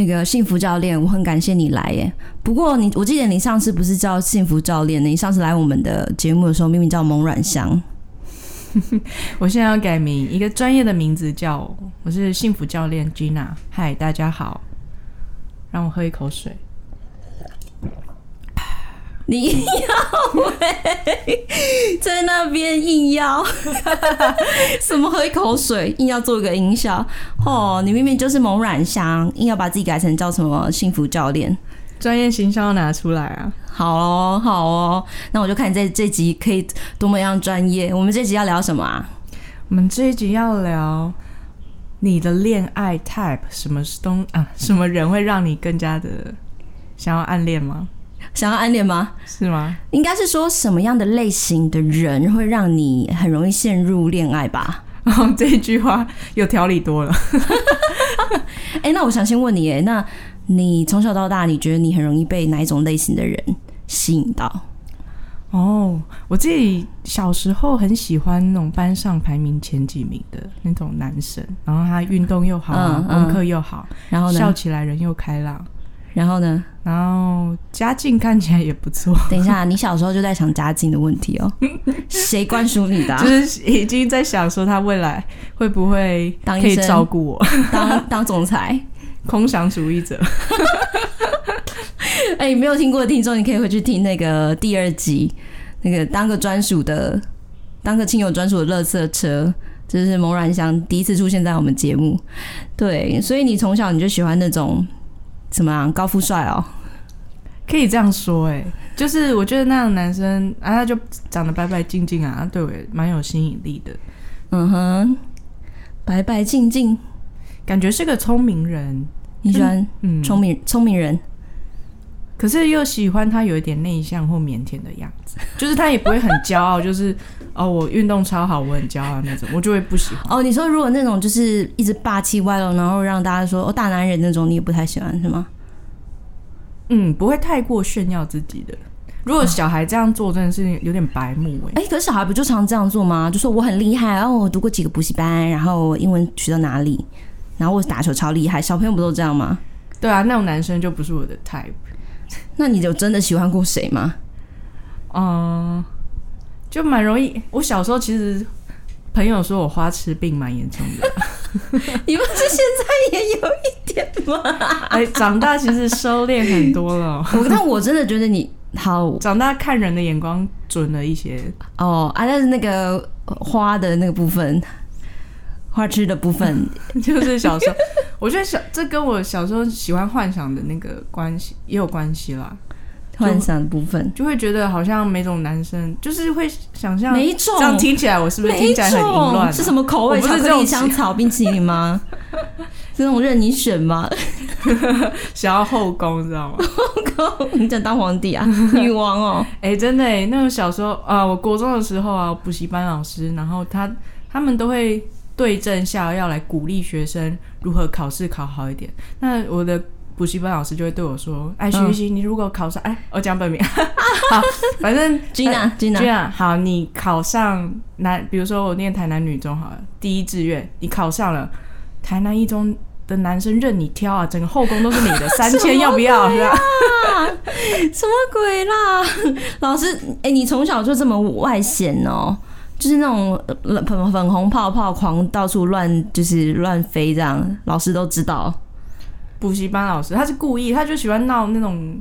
那个幸福教练，我很感谢你来耶。不过你，我记得你上次不是叫幸福教练，你上次来我们的节目的时候，明明叫蒙软香。我现在要改名，一个专业的名字叫我是幸福教练 Gina。嗨，大家好，让我喝一口水。你硬要喂，在那边硬要，什么喝一口水，硬要做一个音效哦！你明明就是蒙软香，硬要把自己改成叫什么幸福教练，专业形象要拿出来啊！好哦，好哦，那我就看你这这集可以多么样专业。我们这集要聊什么啊？我们这一集要聊你的恋爱 type，什么东啊？什么人会让你更加的想要暗恋吗？想要暗恋吗？是吗？应该是说什么样的类型的人会让你很容易陷入恋爱吧？哦，这一句话有条理多了。哎、欸，那我想先问你，哎，那你从小到大，你觉得你很容易被哪一种类型的人吸引到？哦，我自己小时候很喜欢那种班上排名前几名的那种男生，然后他运动又好，嗯，功课又好，然后呢，笑起来人又开朗。然后呢？然后家境看起来也不错。等一下，你小时候就在想家境的问题哦？谁灌输你的、啊？就是已经在想说他未来会不会可以照顾我，当当，当总裁，空想主义者。哎、欸，没有听过的听众，你可以回去听那个第二集，那个当个专属的，当个亲友专属的垃圾车，这、就是蒙然香第一次出现在我们节目。对，所以你从小你就喜欢那种。怎么样，高富帅哦？可以这样说哎，就是我觉得那样的男生啊，他就长得白白净净啊，对我也蛮有吸引力的。嗯哼，白白净净，感觉是个聪明人。你喜欢嗯。聪明聪明人，可是又喜欢他有一点内向或腼腆的样子，就是他也不会很骄傲，就是哦我运动超好，我很骄傲那种，我就会不喜欢。哦，你说如果那种就是一直霸气外露，然后让大家说哦大男人那种，你也不太喜欢是吗？嗯，不会太过炫耀自己的。如果小孩这样做，真的是有点白目哎、欸。哎、欸，可是小孩不就常这样做吗？就说我很厉害，然后我读过几个补习班，然后英文学到哪里，然后我打球超厉害。小朋友不都这样吗？对啊，那种男生就不是我的 type。那你有真的喜欢过谁吗？嗯，就蛮容易。我小时候其实朋友说我花痴病蛮严重的。你不是现在也有一点吗？哎，长大其实收敛很多了。我但我真的觉得你好，长大看人的眼光准了一些。哦啊，但是那个花的那个部分，花痴的部分，就是小时候，我觉得小这跟我小时候喜欢幻想的那个关系也有关系啦。幻想的部分就会觉得好像每种男生就是会想象，每种这样听起来我是不是听起来很淫乱啊？是什么口味？巧克力、香草、冰淇淋吗？这种任你选吗？想要后宫知道吗？后宫，你想当皇帝啊？女王哦？哎、欸，真的哎，那个小时候啊，我国中的时候啊，补习班老师，然后他他们都会对症下药来鼓励学生如何考试考好一点。那我的。补习班老师就会对我说：“哎，徐徐，你如果考上，哎，我讲本名，好，反正 Gina，Gina，好，你考上南，比如说我念台南女中好了，第一志愿你考上了，台南一中的男生任你挑啊，整个后宫都是你的，三千要不要？是吧？什么鬼啦？老师，哎，你从小就这么外显哦，就是那种粉粉红泡泡狂到处乱，就是乱飞这样，老师都知道。”补习班老师，他是故意，他就喜欢闹那种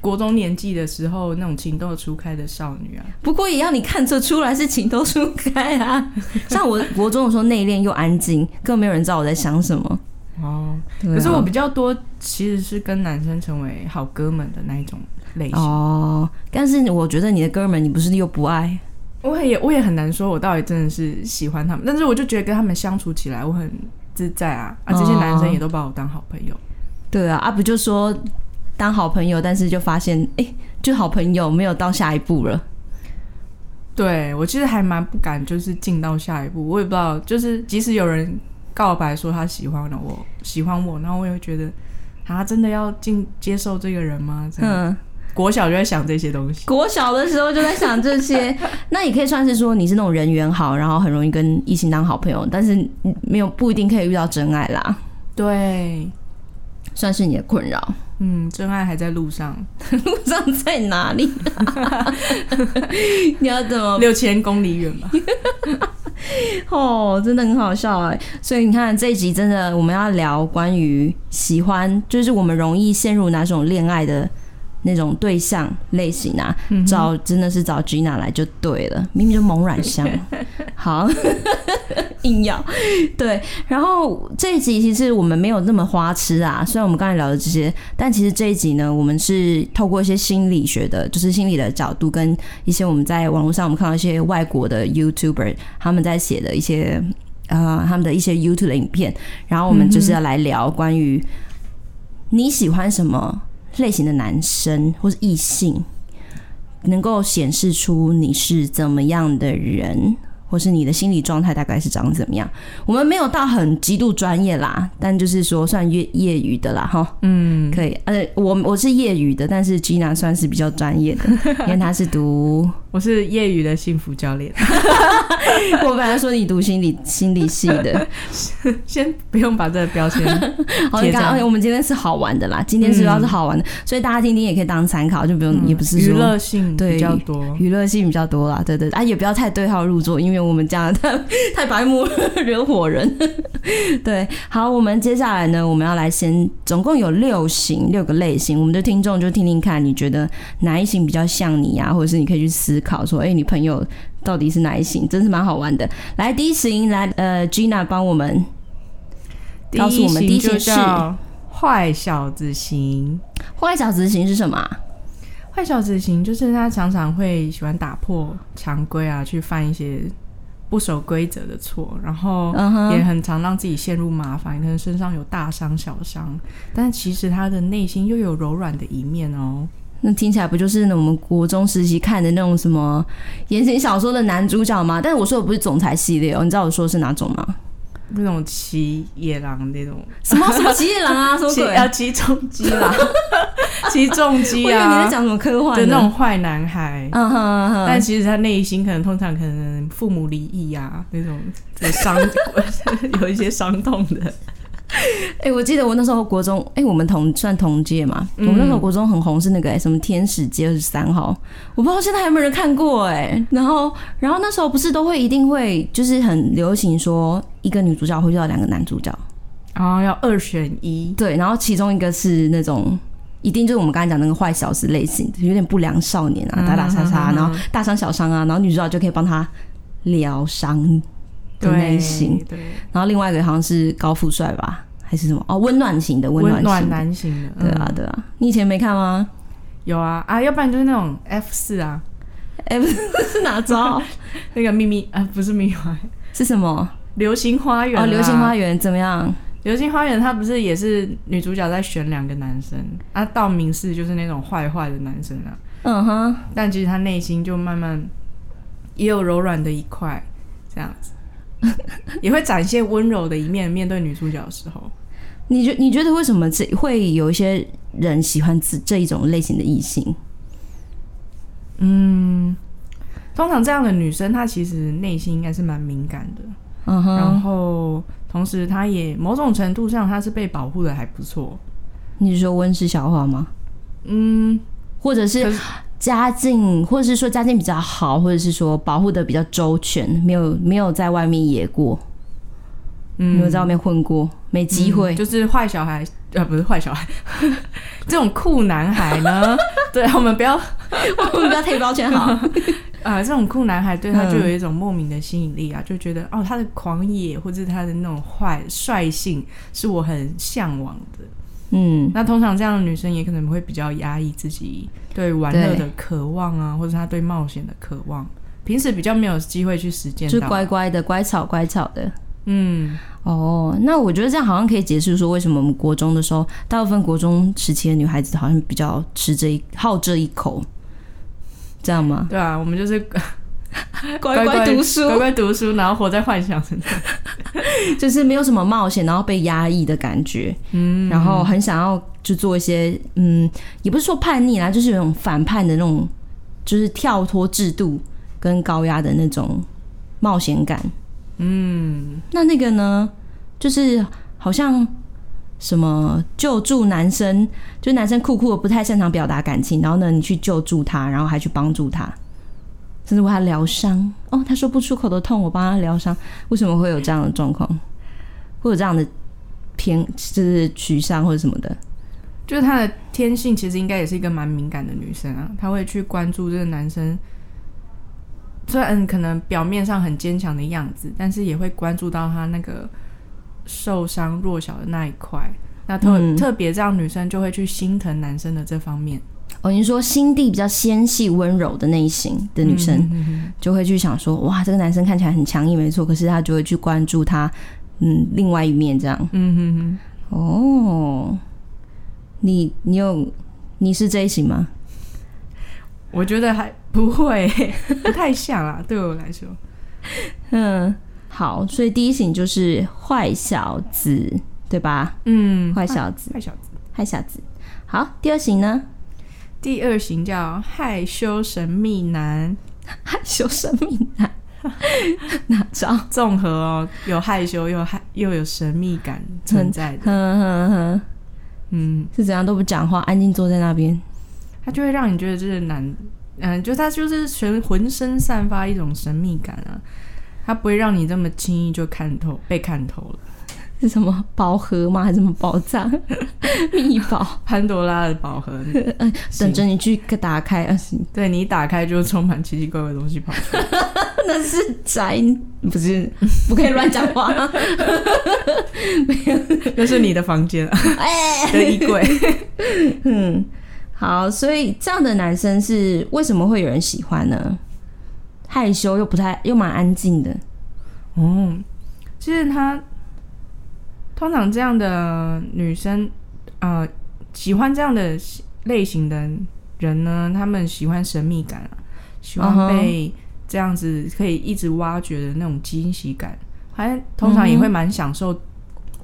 国中年纪的时候那种情窦初开的少女啊。不过也要你看得出来是情窦初开啊。像我国中的时候内敛又安静，根本没有人知道我在想什么。哦，可是我比较多其实是跟男生成为好哥们的那一种类型。哦，但是我觉得你的哥们，你不是又不爱？我也我也很难说，我到底真的是喜欢他们，但是我就觉得跟他们相处起来，我很。自在啊啊！这些男生也都把我当好朋友。哦、对啊，啊不就说当好朋友，但是就发现哎，就好朋友没有到下一步了。对，我其实还蛮不敢，就是进到下一步。我也不知道，就是即使有人告白说他喜欢了我，喜欢我，然后我也会觉得，啊真的要进接受这个人吗？嗯。国小就在想这些东西，国小的时候就在想这些，那也可以算是说你是那种人缘好，然后很容易跟异性当好朋友，但是没有不一定可以遇到真爱啦。对，算是你的困扰。嗯，真爱还在路上，路上在哪里？你要怎么？六千公里远吧。哦，真的很好笑哎！所以你看这一集真的，我们要聊关于喜欢，就是我们容易陷入哪种恋爱的。那种对象类型啊，找真的是找 Gina 来就对了，明明就猛软香，好硬要对。然后这一集其实我们没有那么花痴啊，虽然我们刚才聊的这些，但其实这一集呢，我们是透过一些心理学的，就是心理的角度，跟一些我们在网络上我们看到一些外国的 YouTuber 他们在写的一些呃他们的一些 YouTube 的影片，然后我们就是要来聊关于你喜欢什么。类型的男生或是异性，能够显示出你是怎么样的人。或是你的心理状态大概是长怎么样？我们没有到很极度专业啦，但就是说算业业余的啦，哈，嗯，可以。呃，我我是业余的，但是 Gina 算是比较专业的，因为他是读，我是业余的幸福教练。我本来说你读心理心理系的，先不用把这个标签。好，你看，我们今天是好玩的啦，今天主要是好玩的，嗯、所以大家听听也可以当参考，就不用、嗯、也不是说娱乐性比较多，娱乐性比较多啦，对对，对啊，也不要太对号入座，因为。我们讲的太太白目，惹火人。对，好，我们接下来呢，我们要来先，总共有六型，六个类型。我们的听众就听听看，你觉得哪一型比较像你呀？或者是你可以去思考说，哎，你朋友到底是哪一型？真是蛮好玩的。来，第一型，来，呃，Gina 帮我们告诉我们，第一型是坏小子型。坏小子型是什么？坏小子型就是他常常会喜欢打破常规啊，去犯一些。不守规则的错，然后也很常让自己陷入麻烦，可能身上有大伤小伤，但其实他的内心又有柔软的一面哦。那听起来不就是我们国中时期看的那种什么言情小说的男主角吗？但是我说的不是总裁系列哦，你知道我说的是哪种吗？那种骑野狼那种什么什么骑野狼啊，什么鬼要骑重机啦，骑重机啊！我以为你在讲什么科幻的那种坏男孩，嗯哼嗯哼，但其实他内心可能通常可能父母离异啊，那种伤 有一些伤痛的。哎、欸，我记得我那时候国中，哎、欸，我们同算同届嘛。嗯、我们那时候国中很红，是那个、欸、什么天使街二十三号，我不知道现在还有没有人看过哎、欸。然后，然后那时候不是都会一定会就是很流行说一个女主角会遇到两个男主角，然后要二选一。对，然后其中一个是那种一定就是我们刚才讲那个坏小子类型，有点不良少年啊，打打杀杀，然后大伤小伤啊，然后女主角就可以帮他疗伤。的内心，对，对，然后另外一个好像是高富帅吧，还是什么？哦，温暖型的，温暖，暖男型的，对啊，对啊。你以前没看吗？有啊，啊，要不然就是那种 F 四啊，F 四是哪招？那个秘密啊，不是秘密花园，是什么？流星花园哦，流星花园怎么样？流星花园它不是也是女主角在选两个男生啊？道明寺就是那种坏坏的男生啊，嗯哼，但其实他内心就慢慢也有柔软的一块，这样子。也会展现温柔的一面，面对女主角的时候，你觉你觉得为什么这会有一些人喜欢这这一种类型的异性？嗯，通常这样的女生，她其实内心应该是蛮敏感的，嗯哼，然后同时她也某种程度上她是被保护的还不错。你是说温室小花吗？嗯，或者是。家境，或者是说家境比较好，或者是说保护的比较周全，没有没有在外面野过，嗯，没有在外面混过，没机会，嗯、就是坏小孩，呃，不是坏小孩，这种酷男孩呢？对，我们不要，我们不要贴标签好，啊、呃，这种酷男孩对他就有一种莫名的吸引力啊，嗯、就觉得哦，他的狂野或者他的那种坏率性是我很向往的。嗯，那通常这样的女生也可能会比较压抑自己对玩乐的渴望啊，或者她对冒险的渴望，平时比较没有机会去实践，就乖乖的、乖巧乖巧的。嗯，哦，那我觉得这样好像可以解释说，为什么我们国中的时候，大部分国中时期的女孩子好像比较吃这一好这一口，这样吗？对啊，我们就是。乖乖读书，乖乖读书，然后活在幻想中，就是没有什么冒险，然后被压抑的感觉，嗯，然后很想要就做一些，嗯，也不是说叛逆啦，就是有种反叛的那种，就是跳脱制度跟高压的那种冒险感，嗯，那那个呢，就是好像什么救助男生，就男生酷酷的不太擅长表达感情，然后呢，你去救助他，然后还去帮助他，甚至为他疗伤。哦，他说不出口的痛，我帮他疗伤。为什么会有这样的状况？会有这样的偏，就是取向或者什么的？就是他的天性其实应该也是一个蛮敏感的女生啊，她会去关注这个男生。虽然可能表面上很坚强的样子，但是也会关注到他那个受伤弱小的那一块。那特、嗯、特别这样，女生就会去心疼男生的这方面。哦，你说心地比较纤细温柔的那一型的女生，嗯、哼哼就会去想说，哇，这个男生看起来很强硬，没错，可是她就会去关注他，嗯，另外一面这样。嗯哼哼。哦，你你有你是这一型吗？我觉得还不会，不太像啊，对我来说。嗯，好，所以第一型就是坏小子，对吧？嗯，坏小子，坏小子，坏小子。好，第二型呢？第二型叫害羞神秘男，害羞神秘男，哪招？综合哦，有害羞又害又有神秘感存在的。嗯嗯嗯，嗯，是怎样都不讲话，安静坐在那边。他就会让你觉得这个男，嗯，就他就是全浑身散发一种神秘感啊，他不会让你这么轻易就看透，被看透了。是什么宝盒吗？还是什么宝藏？密宝？潘多拉的宝盒？嗯，等着你去打开啊！对，你一打开就充满奇奇怪怪的东西跑出来。那是宅，不是，不可以乱讲话。没有，那是你的房间啊，哎，的衣柜。嗯。好，所以这样的男生是为什么会有人喜欢呢？害羞又不太又蛮安静的。嗯，其实他通常这样的女生，呃，喜欢这样的类型的人呢，他们喜欢神秘感啊，喜欢被这样子可以一直挖掘的那种惊喜感，还通常也会蛮享受。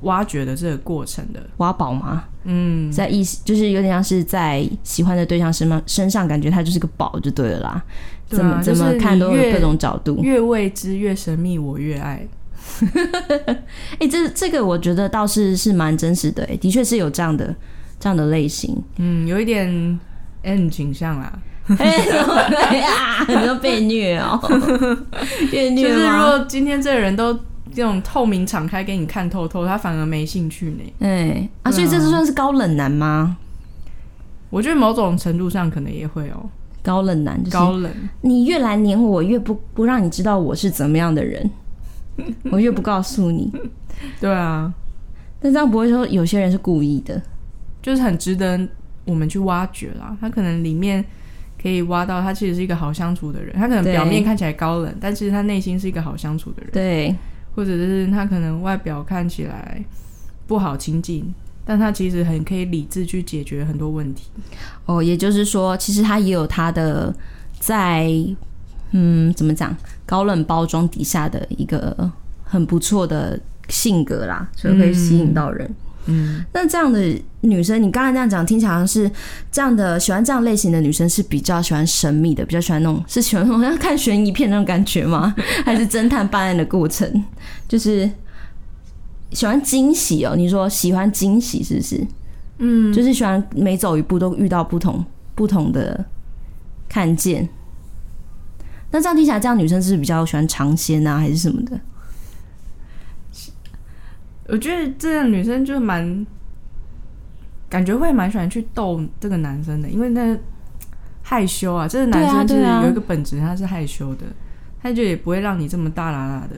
挖掘的这个过程的挖宝吗？嗯，在意思就是有点像是在喜欢的对象身上身上，感觉他就是个宝就对了啦。怎么、啊、怎么看都有各种角度，越未知越神秘，我越爱。哎、欸，这这个我觉得倒是是蛮真实的、欸，的确是有这样的这样的类型。嗯，有一点 N 倾向啦。哎呀，很多被虐哦、喔，被虐就是如果今天这个人都。这种透明敞开给你看透透，他反而没兴趣呢。哎、欸、啊，所以这是算是高冷男吗？我觉得某种程度上可能也会哦、喔。高冷男，就是、高冷。你越来黏我，越不不让你知道我是怎么样的人，我就不告诉你。对啊，但这样不会说有些人是故意的，就是很值得我们去挖掘啦。他可能里面可以挖到，他其实是一个好相处的人。他可能表面看起来高冷，但其实他内心是一个好相处的人。对。或者是他可能外表看起来不好亲近，但他其实很可以理智去解决很多问题。哦，也就是说，其实他也有他的在，嗯，怎么讲，高冷包装底下的一个很不错的性格啦，所以可以吸引到人。嗯嗯，那这样的女生，你刚才这样讲，听起来好像是这样的，喜欢这样类型的女生是比较喜欢神秘的，比较喜欢那种，是喜欢那种像看悬疑片那种感觉吗？还是侦探办案的过程？就是喜欢惊喜哦？你说喜欢惊喜是不是？嗯，就是喜欢每走一步都遇到不同不同的看见。那这样听起来，这样女生是比较喜欢尝鲜啊，还是什么的？我觉得这样女生就蛮感觉会蛮喜欢去逗这个男生的，因为那害羞啊，这个男生就是有一个本质，他是害羞的，他就也不会让你这么大喇喇的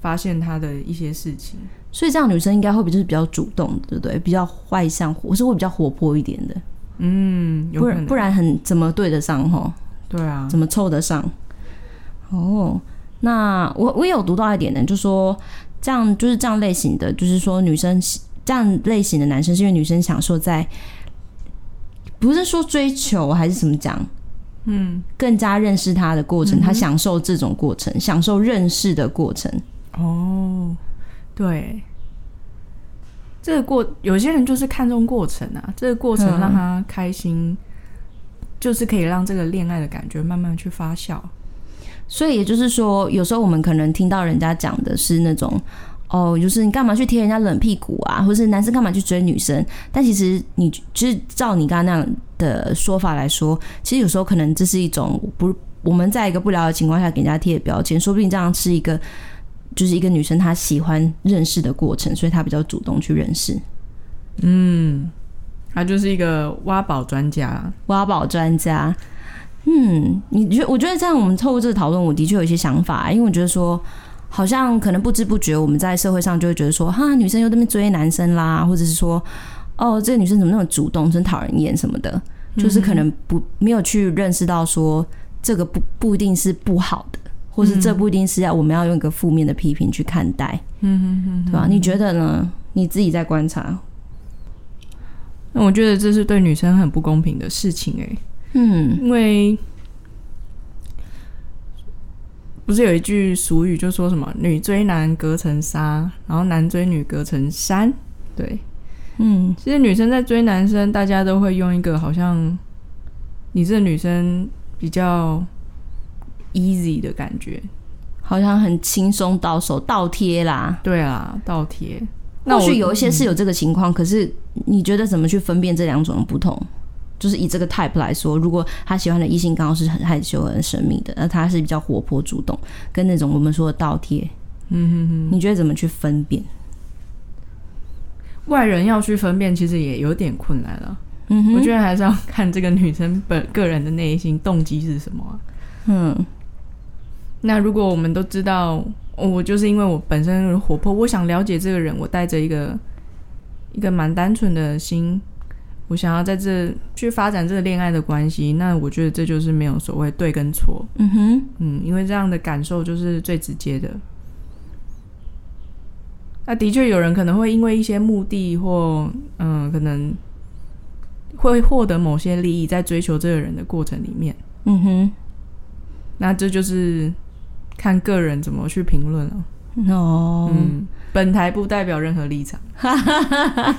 发现他的一些事情。所以这样女生应该会比就是比较主动，对不对？比较外向，或是会比较活泼一点的。嗯，不然不然很怎么对得上齁？对啊，怎么凑得上？哦，那我我也有读到一点呢，就说。这样就是这样类型的，就是说女生这样类型的男生，是因为女生享受在，不是说追求还是怎么讲，嗯，更加认识他的过程，他享受这种过程，享受认识的过程。哦，对，这个过有些人就是看重过程啊，这个过程让他开心，就是可以让这个恋爱的感觉慢慢去发酵。所以也就是说，有时候我们可能听到人家讲的是那种，哦，就是你干嘛去贴人家冷屁股啊，或是男生干嘛去追女生？但其实你就是照你刚刚那样的说法来说，其实有时候可能这是一种不，我们在一个不了解的情况下给人家贴的标签，说不定这样是一个，就是一个女生她喜欢认识的过程，所以她比较主动去认识。嗯，她就是一个挖宝专家，挖宝专家。嗯，你觉我觉得这样，我们透过这个讨论，我的确有一些想法，因为我觉得说。好像可能不知不觉，我们在社会上就会觉得说，哈，女生又在那边追男生啦，或者是说，哦，这个女生怎么那么主动，真讨人厌什么的，就是可能不没有去认识到说，这个不不一定是不好的，或是这不一定是要我们要用一个负面的批评去看待，嗯嗯嗯，对吧？你觉得呢？你自己在观察，那我觉得这是对女生很不公平的事情，欸，嗯，因为。不是有一句俗语，就说什么“女追男隔层纱，然后男追女隔层山”。对，嗯，其实女生在追男生，大家都会用一个好像你这女生比较 easy 的感觉，好像很轻松到手倒贴啦。对啊，倒贴。或许有一些是有这个情况，嗯，可是你觉得怎么去分辨这两种不同？就是以这个 type 来说，如果他喜欢的异性刚好是很害羞、很神秘的，那他是比较活泼主动，跟那种我们说的倒贴，嗯哼哼，你觉得怎么去分辨？外人要去分辨，其实也有点困难了。嗯哼，我觉得还是要看这个女生本个人的内心动机是什么啊。嗯，那如果我们都知道，我就是因为我本身活泼，我想了解这个人，我带着一个一个蛮单纯的心。我想要在这去发展这个恋爱的关系，那我觉得这就是没有所谓对跟错。嗯哼，嗯，因为这样的感受就是最直接的。那的确有人可能会因为一些目的或嗯，可能会获得某些利益，在追求这个人的过程里面。嗯哼，那这就是看个人怎么去评论了。哦，嗯，本台不代表任何立场。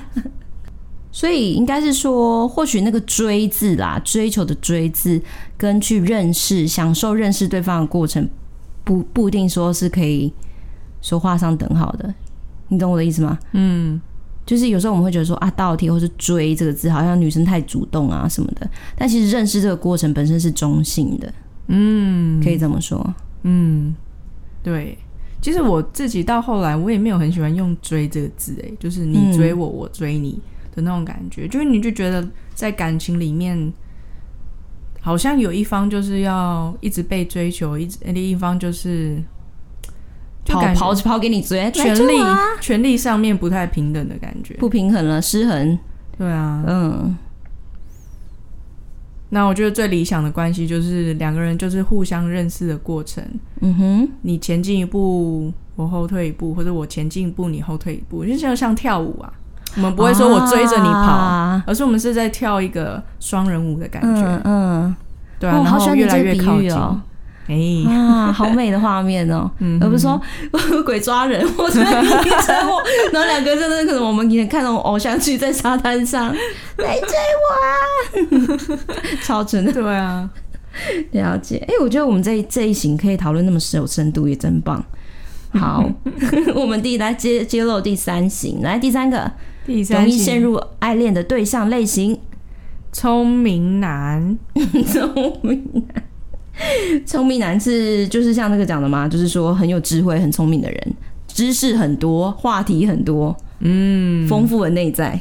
所以应该是说，或许那个“追”字啦，追求的“追”字，跟去认识、享受认识对方的过程，不不一定说是可以说画上等号的。你懂我的意思吗？嗯，就是有时候我们会觉得说啊，倒贴或是“追”这个字，好像女生太主动啊什么的。但其实认识这个过程本身是中性的。嗯，可以这么说。嗯，对。其实我自己到后来，我也没有很喜欢用“追”这个字，哎，就是你追我，我追你。的那种感觉，就是你就觉得在感情里面，好像有一方就是要一直被追求，一直另一方就是就跑跑跑给你追，权力权力上面不太平等的感觉，不平衡了，失衡。对啊，嗯。那我觉得最理想的关系就是两个人就是互相认识的过程。嗯哼，你前进一步，我后退一步，或者我前进一步，你后退一步，就像像跳舞啊。我们不会说我追着你跑，啊，而是我们是在跳一个双人舞的感觉。嗯，嗯对啊，哦，然后越来越靠近。哎，哦，啊，好美的画面哦！嗯，而不是说 鬼抓人或者车祸，然后两个真的可能我们以前看那种偶像剧，在沙滩上 来追我啊，超真的。对啊，了解。哎，我觉得我们这一这一行可以讨论那么深有深度，也真棒。好，我们第一来揭揭露第三型，来第三个。容易陷入爱恋的对象类型，聪明男。聪明男，聪明男是就是像那个讲的嘛？就是说很有智慧、很聪明的人，知识很多，话题很多，嗯，丰富的内在。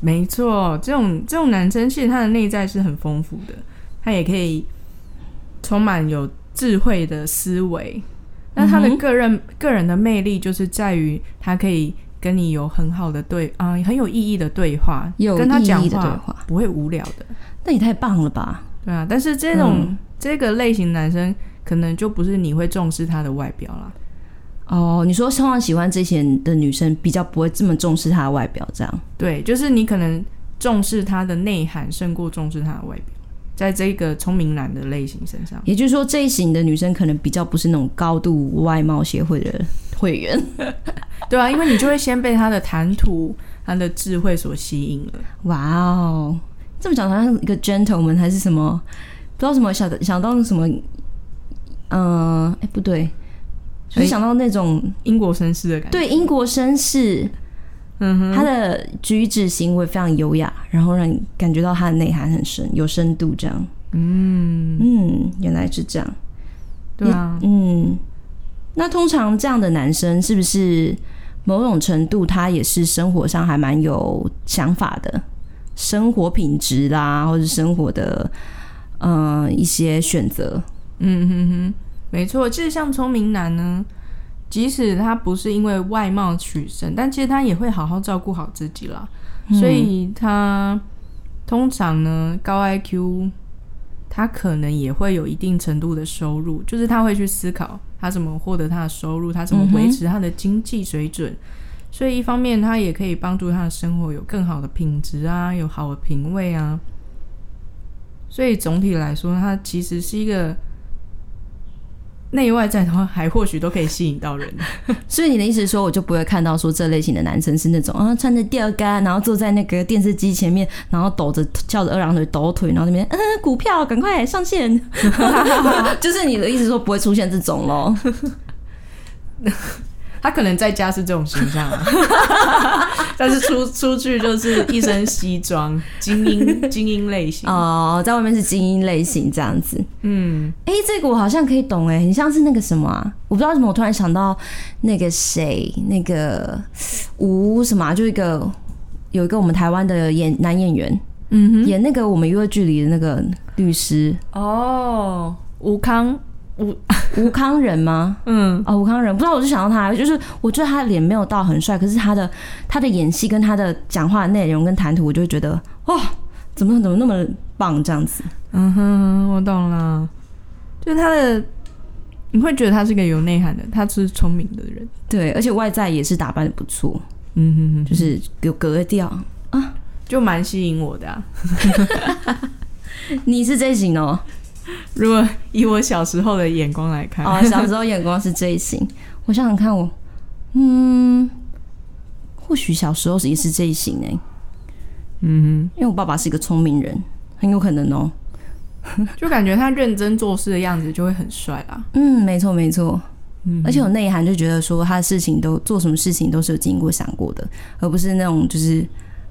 没错，这种这种男生其实他的内在是很丰富的，他也可以充满有智慧的思维。那他的个人、嗯、个人的魅力就是在于他可以。跟你有很好的对啊、呃，很有意义的对话，有跟他讲话的对话不会无聊的，那也太棒了吧？对啊，但是这种、嗯、这个类型男生可能就不是你会重视他的外表啦。哦，你说通常喜欢这些的女生比较不会这么重视他的外表，这样？对，就是你可能重视他的内涵胜过重视他的外表，在这个聪明男的类型身上，也就是说这一型的女生可能比较不是那种高度外貌协会的会员。对啊，因为你就会先被他的谈吐、他的智慧所吸引了。哇哦，这么讲好像一个 gentleman 还是什么？不知道什么想想到什么？嗯、呃，哎，不对，就想到那种英国绅士的感觉。对，英国绅士，嗯哼，他的举止行为非常优雅，然后让你感觉到他的内涵很深，有深度这样。嗯嗯，原来是这样。对啊，嗯，那通常这样的男生是不是某种程度他也是生活上还蛮有想法的，生活品质啦，或者生活的嗯、呃、一些选择。嗯哼哼，没错，其实像聪明男呢，即使他不是因为外貌取胜，但其实他也会好好照顾好自己啦。所以他通常呢高 IQ。他可能也会有一定程度的收入，就是他会去思考他怎么获得他的收入，他怎么维持他的经济水准。所以一方面他也可以帮助他的生活有更好的品质啊，有好的品味啊。所以总体来说，他其实是一个。内外在的话，还或许都可以吸引到人。所以你的意思是说，我就不会看到说这类型的男生是那种啊，穿着吊杆，然后坐在那个电视机前面，然后抖着翘着二郎腿抖腿，然后那边嗯，股票赶快上线。就是你的意思说不会出现这种咯。他可能在家是这种形象，啊，但是出出去就是一身西装，精英 精英类型。哦，在外面是精英类型这样子。嗯，哎、欸，这个我好像可以懂哎，很像是那个什么啊，我不知道为什么，我突然想到那个谁，那个吴什么、啊，就一个有一个我们台湾的演男演员，嗯哼，演那个我们娱乐距离的那个律师。哦，吴康。吴 吴康仁吗？嗯，哦，吴康仁，不知道，我就想到他，就是我觉得他的脸没有到很帅，可是他的他的演戏跟他的讲话内容跟谈吐，我就会觉得哇，怎么怎么那么棒这样子。嗯哼，我懂了，就是他的，你会觉得他是个有内涵的，他是聪明的人，对，而且外在也是打扮的不错，嗯哼哼，就是有格调啊，就蛮吸引我的啊。你是这型哦？如果以我小时候的眼光来看，哦，小时候眼光是这一型。我想想看我，我嗯，或许小时候也是这一型哎。嗯哼，因为我爸爸是一个聪明人，很有可能哦。就感觉他认真做事的样子就会很帅啦。嗯，没错没错。嗯，而且有内涵，就觉得说他的事情都做什么事情都是有经过想过的，而不是那种就是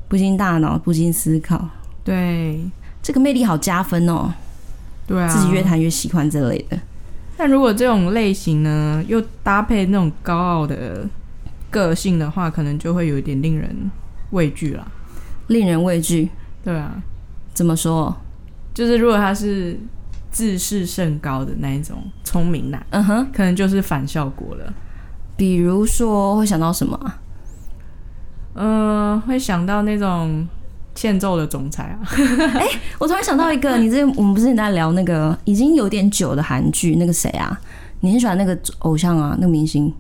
不经大脑、不经思考。对，这个魅力好加分哦。对啊，自己越谈越喜欢这类的。但如果这种类型呢，又搭配那种高傲的个性的话，可能就会有一点令人畏惧了。令人畏惧？对啊。怎么说？就是如果他是自视甚高的那一种聪明男，嗯哼，可能就是反效果了。比如说，会想到什么？嗯、呃，会想到那种。欠揍的总裁啊！哎、欸，我突然想到一个，你这我们不是在聊那个已经有点久的韩剧，那个谁啊？你很喜欢那个偶像啊？那个明星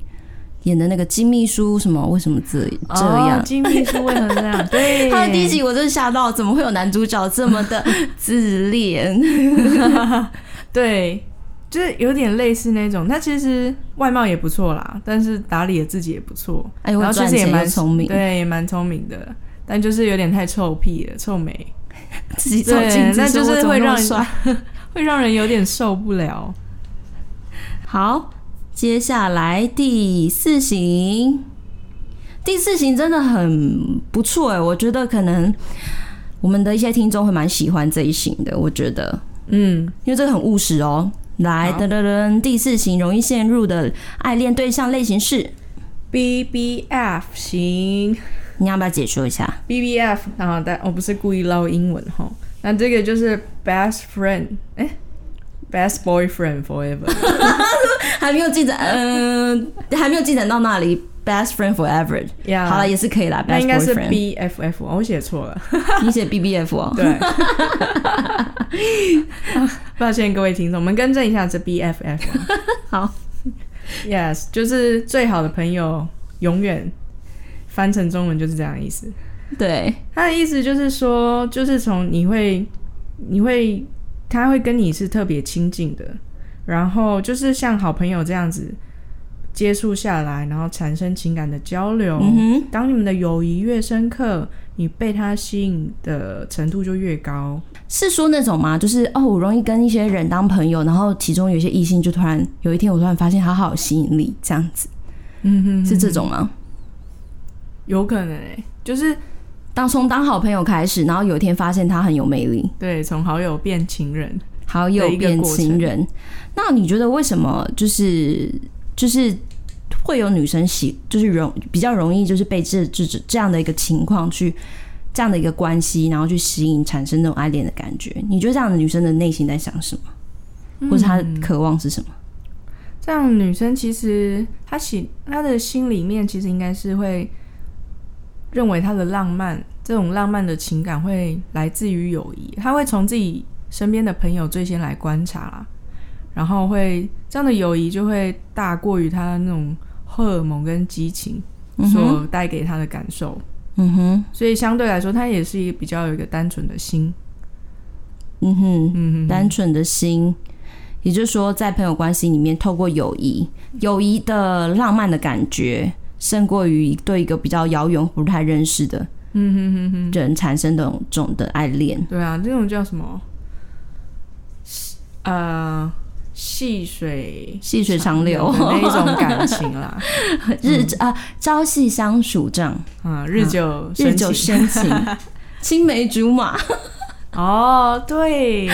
演的那个金秘书什么？为什么这这样？哦、金秘书为什么这样？对，他的第一集我真的吓到，怎么会有男主角这么的自恋？对，就是有点类似那种。他其实外貌也不错啦，但是打理的自己也不错，哎，然后其实也蛮聪明，对，也蛮聪明的。但就是有点太臭屁了，臭美，自己照镜子，那就是会让人 会让人有点受不了。好，接下来第四型，第四型真的很不错哎，我觉得可能我们的一些听众会蛮喜欢这一型的。我觉得，嗯，因为这个很务实哦。来，噔噔噔，第四型容易陷入的爱恋对象类型是 BBF 型。你要不要解说一下 BBF？啊但我不是故意捞英文哈。那这个就是 best friend，哎，best boyfriend forever，还没有进展，嗯，还没有进展到那里。best friend forever，呀，好了，也是可以啦。那应该是 BFF，我写错了，你写 BBF 哦。对，抱歉各位听众，我们更正一下，是 BFF。好，Yes，就是最好的朋友，永远。翻成中文就是这样的意思，对，他的意思就是说，就是从你会，你会，他会跟你是特别亲近的，然后就是像好朋友这样子，接触下来，然后产生情感的交流。嗯，当你们的友谊越深刻，你被他吸引的程度就越高。是说那种吗？就是哦，我容易跟一些人当朋友，然后其中有些异性就突然有一天，我突然发现他好有吸引力，这样子。嗯哼，是这种吗？有可能诶、欸，就是当从当好朋友开始，然后有一天发现他很有魅力。对，从好友变情人，好友变情人。那你觉得为什么就是？就是会有女生喜，就是容比较容易，就是被这这这这样的一个情况去这样的一个关系，然后去吸引，产生那种爱恋的感觉。你觉得这样的女生的内心在想什么，或者她的渴望是什么？嗯，这样女生其实她喜她的心里面其实应该是会认为他的浪漫，这种浪漫的情感会来自于友谊，他会从自己身边的朋友最先来观察啦。然后会这样的友谊就会大过于他那种荷尔蒙跟激情所带给他的感受，嗯哼，所以相对来说，他也是一个比较有一个单纯的心，嗯哼，嗯哼，单纯的心，也就是说，在朋友关系里面，透过友谊，友谊的浪漫的感觉，胜过于对一个比较遥远、不太认识的，嗯哼哼哼，人产生的这种的爱恋。对啊，这种叫什么？呃。细水细水长流。那一种感情啦，日啊朝夕相处这样。啊，日久日久生情，青梅竹马。哦，对，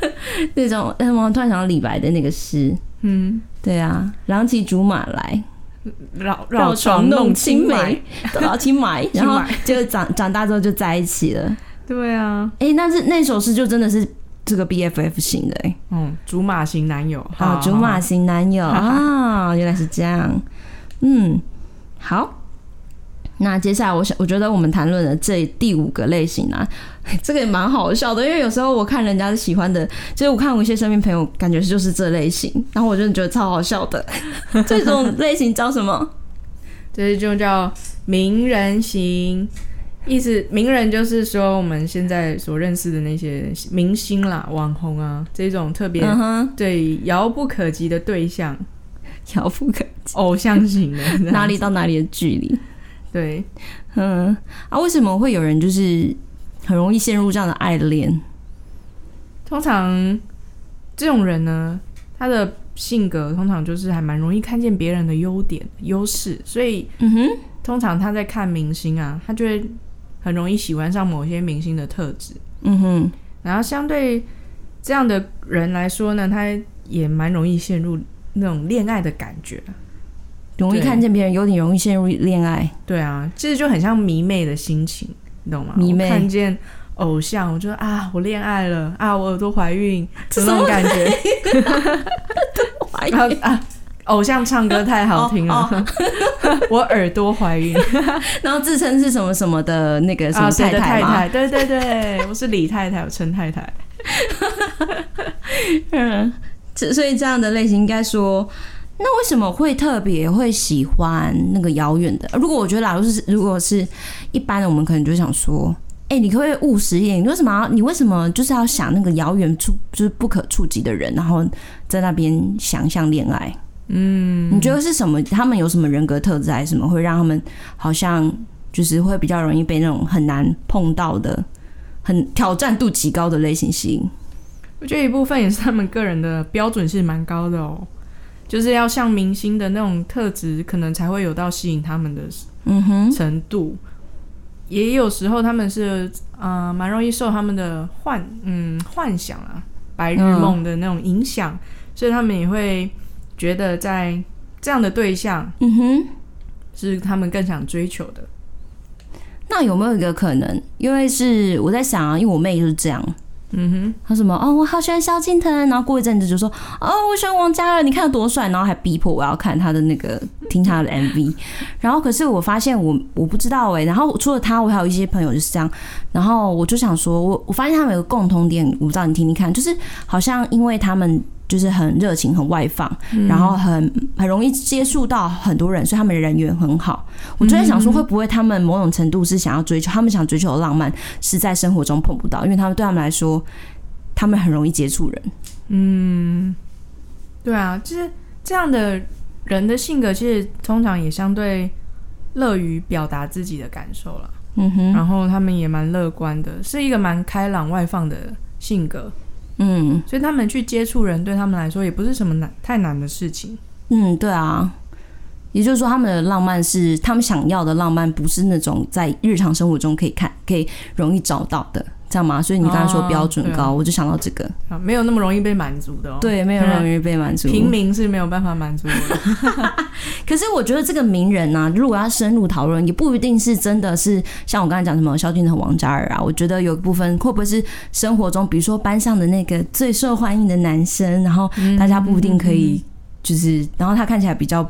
那种嗯，我突然想到李白的那个诗，嗯，对啊，郎骑竹马来，绕绕床弄青梅，绕青梅，然后就长长大之后就在一起了，对啊，哎，那是那首诗就真的是。这个 BFF 型的哎、欸，嗯，竹马型男友，好，竹马型男友啊，原来是这样，嗯，好，那接下来我想，我觉得我们谈论的这第五个类型啊，这个也蛮好笑的，因为有时候我看人家喜欢的，就是我看我一些身边朋友，感觉就是这类型，然后我真的觉得超好笑的，这种类型叫什么？这就叫名人型。意思名人就是说我们现在所认识的那些明星啦、网红啊，这种特别对遥不可及的对象，遥不可及，偶像型的，哪里到哪里的距离？对，嗯啊，为什么会有人就是很容易陷入这样的爱恋？通常这种人呢，他的性格通常就是还蛮容易看见别人的优点、优势，所以嗯哼，通常他在看明星啊，他就会。很容易喜欢上某些明星的特质，嗯哼，然后相对这样的人来说呢，他也蛮容易陷入那种恋爱的感觉，容易看见别人有点，容易陷入恋爱。对啊，其实就很像迷妹的心情，你懂吗？迷妹看见偶像，我觉得啊，我恋爱了啊，我耳朵怀孕，这种感觉，怀 孕啊。偶像唱歌太好听了，哦哦、我耳朵怀孕，然后自称是什么什么的那个什么太太对对对，我是李太太，我陈太太。嗯，所以这样的类型应该说，那为什么会特别会喜欢那个遥远的？如果我觉得啦，如是如果是一般的，我们可能就想说，哎、你可不可以务实一点？你为什么要？你为什么就是要想那个遥远处就是不可触及的人，然后在那边想象恋爱？嗯，你觉得是什么？他们有什么人格特质，还是什么会让他们好像就是会比较容易被那种很难碰到的、很挑战度极高的类型吸引？我觉得一部分也是他们个人的标准是蛮高的哦，就是要像明星的那种特质，可能才会有到吸引他们的嗯哼程度。也有时候他们是啊，蛮容易受他们的幻嗯幻想啊、白日梦的那种影响，所以他们也会。觉得在这样的对象，嗯哼，是他们更想追求的。那有没有一个可能？因为是我在想啊，因为我妹就是这样，嗯哼，他什么哦，我好喜欢萧敬腾，然后过一阵子就说哦，我喜欢王嘉尔，你看他多帅，然后还逼迫我要看他的那个听他的 MV。然后可是我发现我我不知道哎、然后除了他，我还有一些朋友就是这样。然后我就想说，我我发现他们有个共同点，我不知道你听听看，就是好像因为他们。就是很热情、很外放，嗯、然后很很容易接触到很多人，所以他们人缘很好。我就在想说，会不会他们某种程度是想要追求，他们想追求的浪漫是在生活中碰不到，因为他们对他们来说，他们很容易接触人。嗯，对啊，就是这样的人的性格其实通常也相对乐于表达自己的感受了。嗯哼，然后他们也蛮乐观的，是一个蛮开朗外放的性格。嗯，所以他们去接触人，对他们来说也不是什么难太难的事情。嗯，对啊。也就是说，他们的浪漫是他们想要的浪漫，不是那种在日常生活中可以看、可以容易找到的。这样吗？所以你刚才说标准高，我就想到这个啊，没有那么容易被满足的哦。对，没有那么容易被满足，平民是没有办法满足的。可是我觉得这个名人呢、啊，如果要深入讨论，也不一定是真的是像我刚才讲什么萧敬腾、王嘉尔啊。我觉得有一部分会不会是生活中，比如说班上的那个最受欢迎的男生，然后大家不一定可以，就是，然后他看起来比较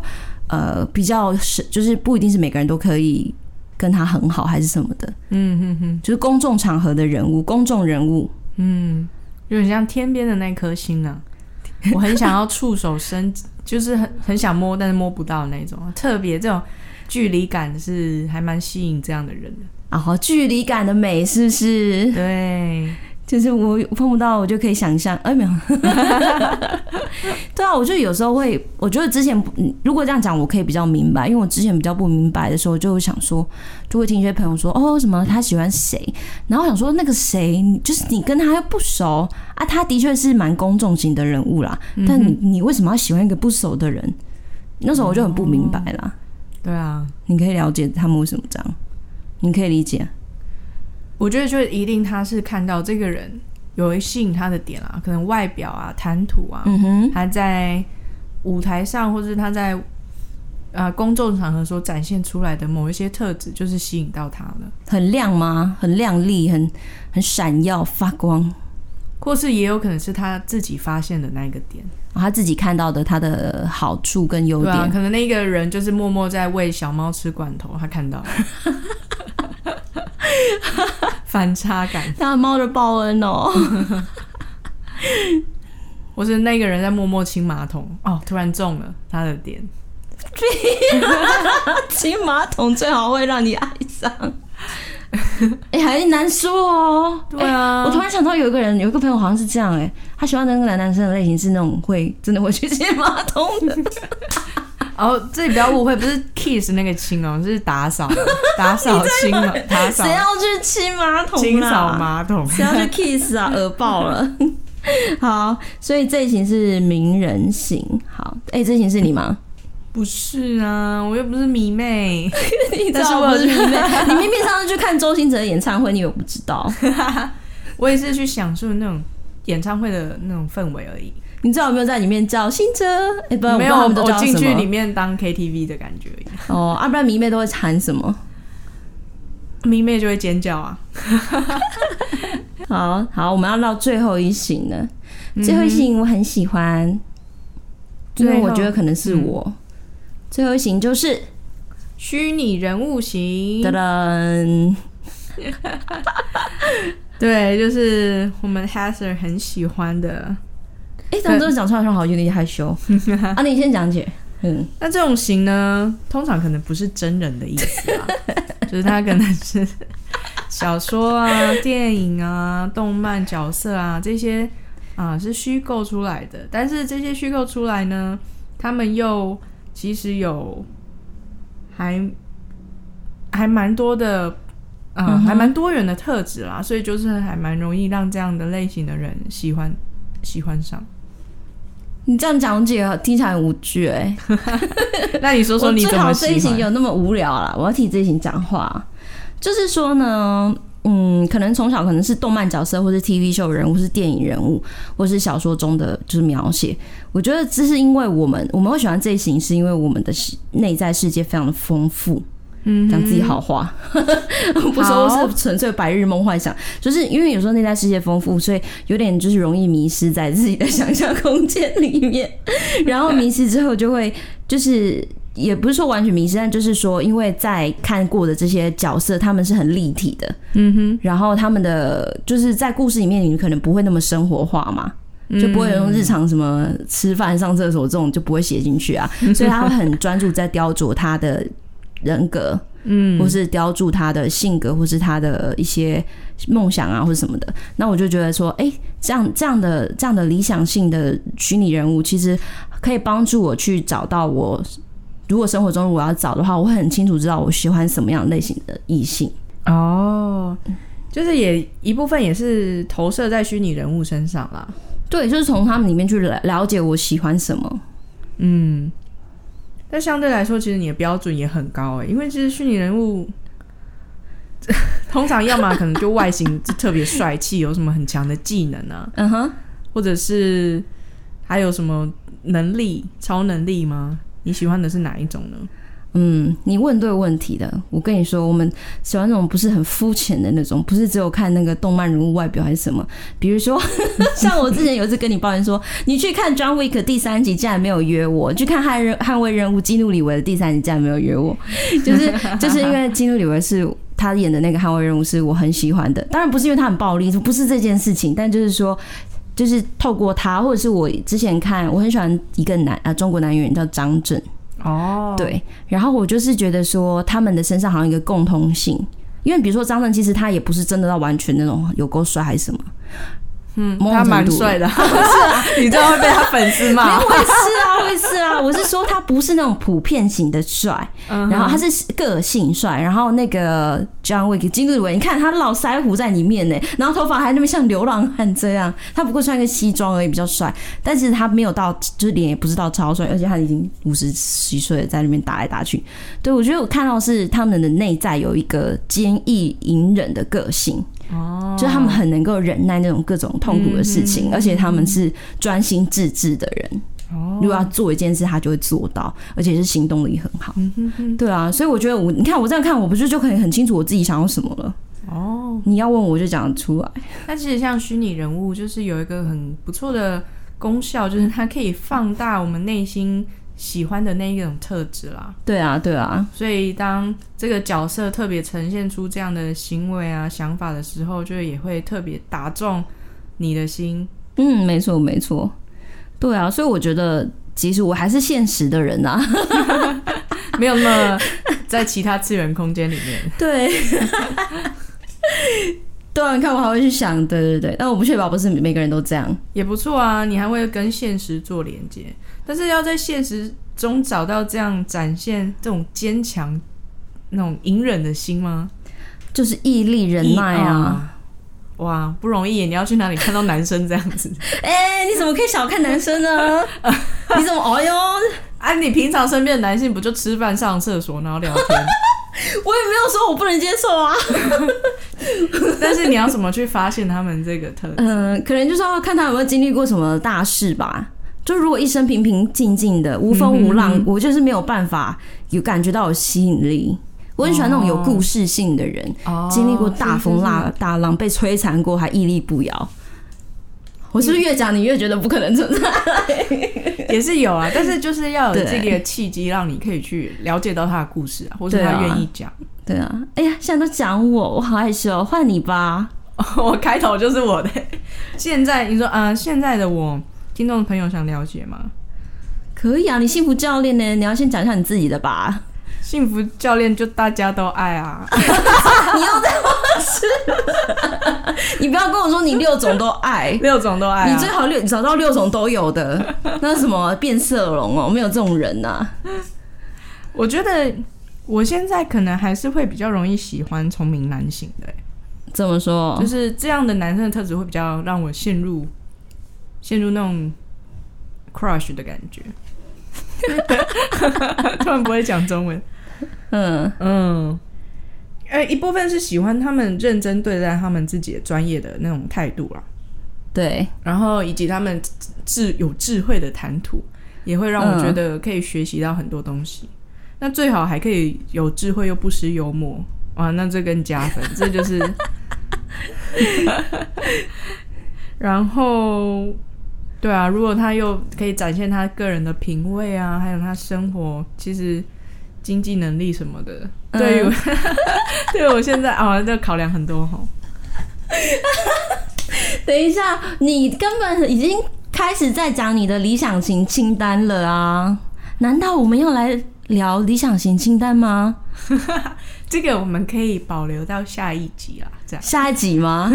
呃比较是，就是不一定是每个人都可以。跟他很好还是什么的，嗯嗯嗯，就是公众场合的人物，公众人物，嗯，有点像天边的那颗星啊，我很想要触手伸，就是很很想摸，但是摸不到那种，特别这种距离感是还蛮吸引这样的人的。然后，距离感的美是不是？对。就是我碰不到，我就可以想象。哎，没有。对啊，我就有时候会，我觉得之前如果这样讲，我可以比较明白，因为我之前比较不明白的时候，就会想说，就会听一些朋友说，哦，什么他喜欢谁，然后想说那个谁，就是你跟他又不熟啊，他的确是蛮公众型的人物啦，但你你为什么要喜欢一个不熟的人？那时候我就很不明白啦。对啊，你可以了解他们为什么这样，你可以理解。我觉得就一定他是看到这个人有一吸引他的点啊，可能外表啊、谈吐啊，嗯哼，他在舞台上或者他在啊、呃、公众场合所展现出来的某一些特质，就是吸引到他了。很亮吗？很亮丽，很很闪耀发光，或是也有可能是他自己发现的那个点，哦、他自己看到的他的好处跟优点。啊、可能那个人就是默默在喂小猫吃罐头，他看到了。反差感，大猫的报恩哦，我是那个人在默默清马桶。哦，突然中了他的点，清马桶最好会让你爱上，哎、欸，还难说哦。对啊、欸，我突然想到有一个人，有一个朋友好像是这样，哎，他喜欢的那个男男生的类型是那种会真的会去清马桶的。哦，这里不要误会，不是 kiss 那个清哦，是打扫打扫清嘛，打扫。谁要去清马桶？清扫马桶。谁要去 kiss 啊？恶爆了。好，所以这一型是名人型。好，哎、欸，这一型是你吗？不是啊，我又不是迷妹。你知道我是迷妹？你明明上次去看周星哲的演唱会，你又不知道？我也是去享受那种演唱会的那种氛围而已。你知道有没有在里面叫新哲？哎、欸，不，没有，我都进去里面当 KTV 的感觉而已。哦，啊，不然迷妹都会喊什么？迷妹就会尖叫啊！好好，我们要到最后一行了。最后一行我很喜欢，因为我觉得可能是我。嗯、最后一行就是虚拟人物型。噔噔，对，就是我们 Heather 很喜欢的。哎，怎么这么讲出来好像好有点害羞 啊！你先讲解。嗯，那这种型呢，通常可能不是真人的意思啊，就是他可能是小说啊、电影啊、动漫角色啊这些啊是虚构出来的。但是这些虚构出来呢，他们又其实有还还蛮多的啊，嗯、还蛮多元的特质啦，所以就是还蛮容易让这样的类型的人喜欢喜欢上。你这样讲解听起来很无趣哎、欸，那你说说你怎么喜欢？这一型有那么无聊啦？我要替这一型讲话，就是说呢，嗯，可能从小可能是动漫角色，或是 TV 秀人物，或是电影人物，或是小说中的就是描写。我觉得这是因为我们我们会喜欢这一型，是因为我们的内在世界非常的丰富。嗯，讲自己好话，不说是纯粹白日梦幻想，就是因为有时候内在世界丰富，所以有点就是容易迷失在自己的 想象空间里面，然后迷失之后就会就是也不是说完全迷失，但就是说因为在看过的这些角色，他们是很立体的，嗯哼，然后他们的就是在故事里面，你可能不会那么生活化嘛，就不会用日常什么吃饭、上厕所这种就不会写进去啊，所以他会很专注在雕琢他的。人格，嗯，或是雕琢他的性格，或是他的一些梦想啊，或者什么的。那我就觉得说，哎、欸，这样这样的这样的理想性的虚拟人物，其实可以帮助我去找到我。如果生活中我要找的话，我会很清楚知道我喜欢什么样类型的异性。哦，就是也一部分也是投射在虚拟人物身上啦。对，就是从他们里面去了了解我喜欢什么。嗯，但相对来说，其实你的标准也很高哎，因为其实虚拟人物 通常要么可能就外形就特别帅气，有什么很强的技能啊，嗯哼，或者是还有什么能力、超能力吗？你喜欢的是哪一种呢？嗯，你问对问题的。我跟你说，我们喜欢那种不是很肤浅的那种，不是只有看那个动漫人物外表还是什么。比如说，像我之前有一次跟你抱怨说，你去看《John Wick》第三集，竟然没有约我；去看《捍捍卫任务》基努李维的第三集，竟然没有约我。就是就是因为基努李维是他演的那个《捍卫任务》，是我很喜欢的。当然不是因为他很暴力，不是这件事情，但就是说。就是透过他，或者是我之前看，我很喜欢一个男啊中国男演员叫张震哦，对，然后我就是觉得说他们的身上好像一个共通性，因为比如说张震其实他也不是真的到完全那种有够帅还是什么。嗯，他蛮帅的，是啊，你这样会被他粉丝骂。会是啊，会是啊，我是说他不是那种普遍型的帅，然后他是个性帅，然后那个 John Wick 金日伟，你看他老腮胡在里面呢，然后头发还那么像流浪汉这样，他不过穿个西装而已，比较帅，但是他没有到，就是脸也不是到超帅，而且他已经五十几岁了，在那边打来打去。对，我觉得我看到是他们的内在有一个坚毅隐忍的个性。哦，就他们很能够忍耐那种各种痛苦的事情，嗯、而且他们是专心致志的人。哦，如果要做一件事，他就会做到，而且是行动力很好。嗯哼哼，对啊，所以我觉得我，你看我这样看，我不是就可以很清楚我自己想要什么了？哦，你要问我就讲得出来。那其实像虚拟人物，就是有一个很不错的功效，就是它可以放大我们内心。喜欢的那一种特质啦，对啊，对啊，所以当这个角色特别呈现出这样的行为啊、想法的时候，就也会特别打中你的心。嗯，没错，没错，对啊，所以我觉得，其实我还是现实的人啊，没有那么在其他次元空间里面。对，对啊，你看我还会去想，对对对，但我不确保不是每个人都这样，也不错啊，你还会跟现实做连接。但是要在现实中找到这样展现这种坚强、那种隐忍的心吗？就是毅力、忍耐啊！哇，不容易！你要去哪里看到男生这样子？哎、欸，你怎么可以小看男生呢？你怎么？哎呦！啊，你平常身边的男性不就吃饭、上厕所，然后聊天？我也没有说我不能接受啊。但是你要怎么去发现他们这个特质？嗯、呃，可能就是要看他有没有经历过什么大事吧。就如果一生平平静静的无风无浪，嗯哼嗯，我就是没有办法有感觉到有吸引力。我很喜欢那种有故事性的人，哦、经历过大风浪大浪，被摧残过还屹立不摇。我是不是越讲你越觉得不可能存在？也是有啊，但是就是要有这个契机，让你可以去了解到他的故事啊，或者他愿意讲。对啊，哎呀，现在都讲我，我好害羞，换你吧。我开头就是我的。现在你说嗯、呃，现在的我。听众的朋友想了解吗？可以啊，你幸福教练呢？你要先讲一下你自己的吧。幸福教练就大家都爱啊！你又在我是？你不要跟我说你六种都爱，六种都爱、啊。你最好六找到六种都有的。那什么变色龙哦，没有这种人呐、啊。我觉得我现在可能还是会比较容易喜欢聪明男性的。怎么说？就是这样的男生的特质会比较让我陷入。陷入那种 crush 的感觉，突然不会讲中文。嗯嗯，呃，一部分是喜欢他们认真对待他们自己的专业的那种态度啦。对，然后以及他们智有智慧的谈吐，也会让我觉得可以学习到很多东西。嗯、那最好还可以有智慧又不失幽默，哇，那这更加分。这就是，然后。对啊，如果他又可以展现他个人的品味啊，还有他生活其实经济能力什么的，嗯、对于 对我现在啊，这考量很多哈。等一下，你根本已经开始在讲你的理想型清单了啊？难道我们要来聊理想型清单吗？这个我们可以保留到下一集啊，这样。下一集吗？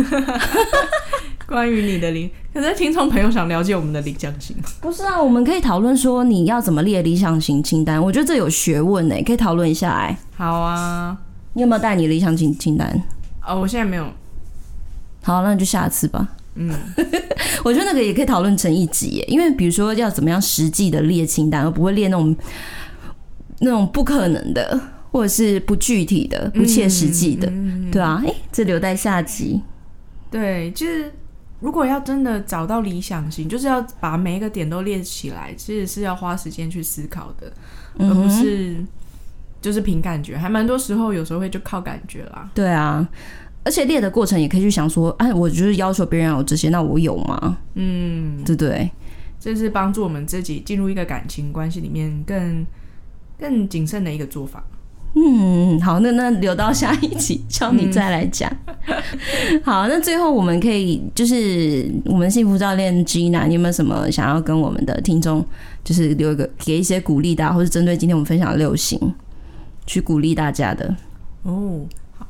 关于你的理，可是听众朋友想了解我们的理想型。不是啊，我们可以讨论说你要怎么列理想型清单。我觉得这有学问呢，可以讨论一下哎。好啊，你有没有带你理想型清单？哦，我现在没有。好，那就下次吧。嗯，我觉得那个也可以讨论成一集耶，因为比如说要怎么样实际的列清单，而不会列那种那种不可能的，或者是不具体的、不切实际的，嗯、对啊，哎、欸，这留待下集。对，就是如果要真的找到理想型，就是要把每一个点都列起来，其实是要花时间去思考的，而不是就是凭感觉。还蛮多时候，有时候会就靠感觉啦。对啊。而且列的过程也可以去想说，哎，我就是要求别人有这些，那我有吗？嗯，对不对？这是帮助我们自己进入一个感情关系里面更更谨慎的一个做法。嗯，好，那那留到下一集，叫你再来讲。嗯、好，那最后我们可以就是我们幸福教练 Gina，你有没有什么想要跟我们的听众，就是留一个给一些鼓励的，或是针对今天我们分享的六型去鼓励大家的？哦。好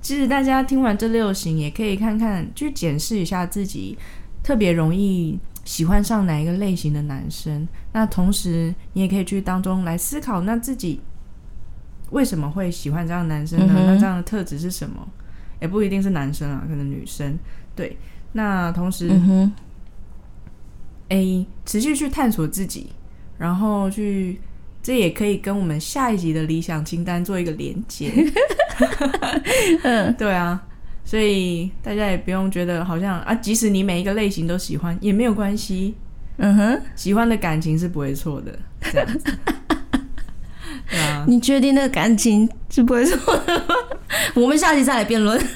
其实大家听完这六型，也可以看看，去检视一下自己特别容易喜欢上哪一个类型的男生。那同时，你也可以去当中来思考，那自己为什么会喜欢这样的男生呢？嗯、那这样的特质是什么？也不一定是男生啊，可能女生。对，那同时，，A 持续去探索自己，然后去。这也可以跟我们下一集的理想清单做一个连接。嗯，对啊，所以大家也不用觉得好像啊，即使你每一个类型都喜欢也没有关系。嗯哼，喜欢的感情是不会错的。这样 啊，你确定那个感情是不会错的吗？我们下期再来辩论。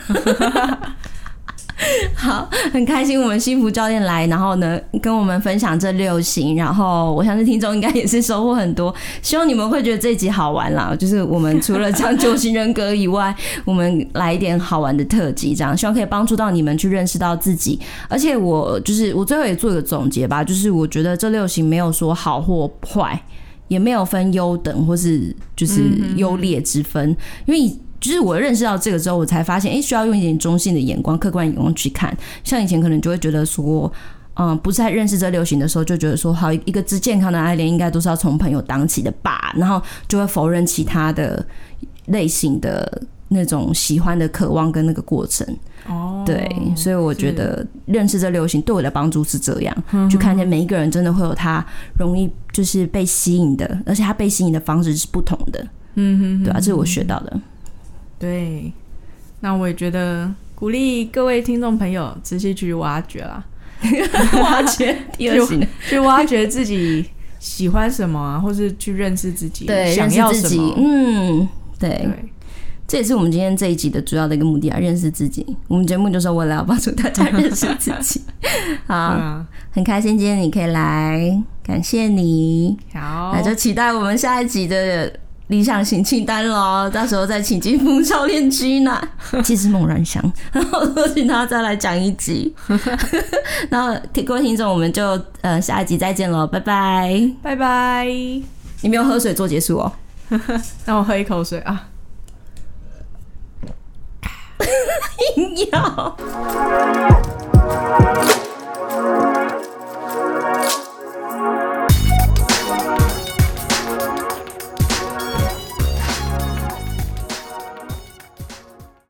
好，很开心我们幸福教练来，然后呢跟我们分享这六型，然后我相信听众应该也是收获很多，希望你们会觉得这一集好玩啦。就是我们除了讲九型人格以外，我们来一点好玩的特辑，这样希望可以帮助到你们去认识到自己。而且我就是我最后也做一个总结吧，就是我觉得这六型没有说好或坏，也没有分优等或是就是优劣之分，因为。就是我认识到这个之后，我才发现，哎、欸，需要用一点中性的眼光、客观眼光去看。像以前可能就会觉得说，嗯，不是在认识这流行的时候，就觉得说，好，一个之健康的爱恋应该都是要从朋友当起的吧，然后就会否认其他的类型的那种喜欢的渴望跟那个过程。哦，对，所以我觉得认识这流行对我的帮助是这样，去看见每一个人真的会有他容易就是被吸引的，而且他被吸引的方式是不同的。嗯哼，对啊，这是我学到的。对，那我也觉得鼓励各位听众朋友持续去挖掘啦，挖掘。第二型，去挖掘自己喜欢什么啊，或是去认识自己，对，想要什么，嗯，对，对，这也是我们今天这一集的主要的一个目的啊，认识自己。我们节目就是为了要帮助大家认识自己。好，啊、很开心今天你可以来，感谢你。好，那就期待我们下一集的。理想型清单喽，到时候再请金峰教练 Gina，其实猛然想，然后说请他再来讲一集。然后各位听众，我们就呃下一集再见喽，拜拜，拜拜。你没有喝水做结束哦，让我喝一口水啊，哎呀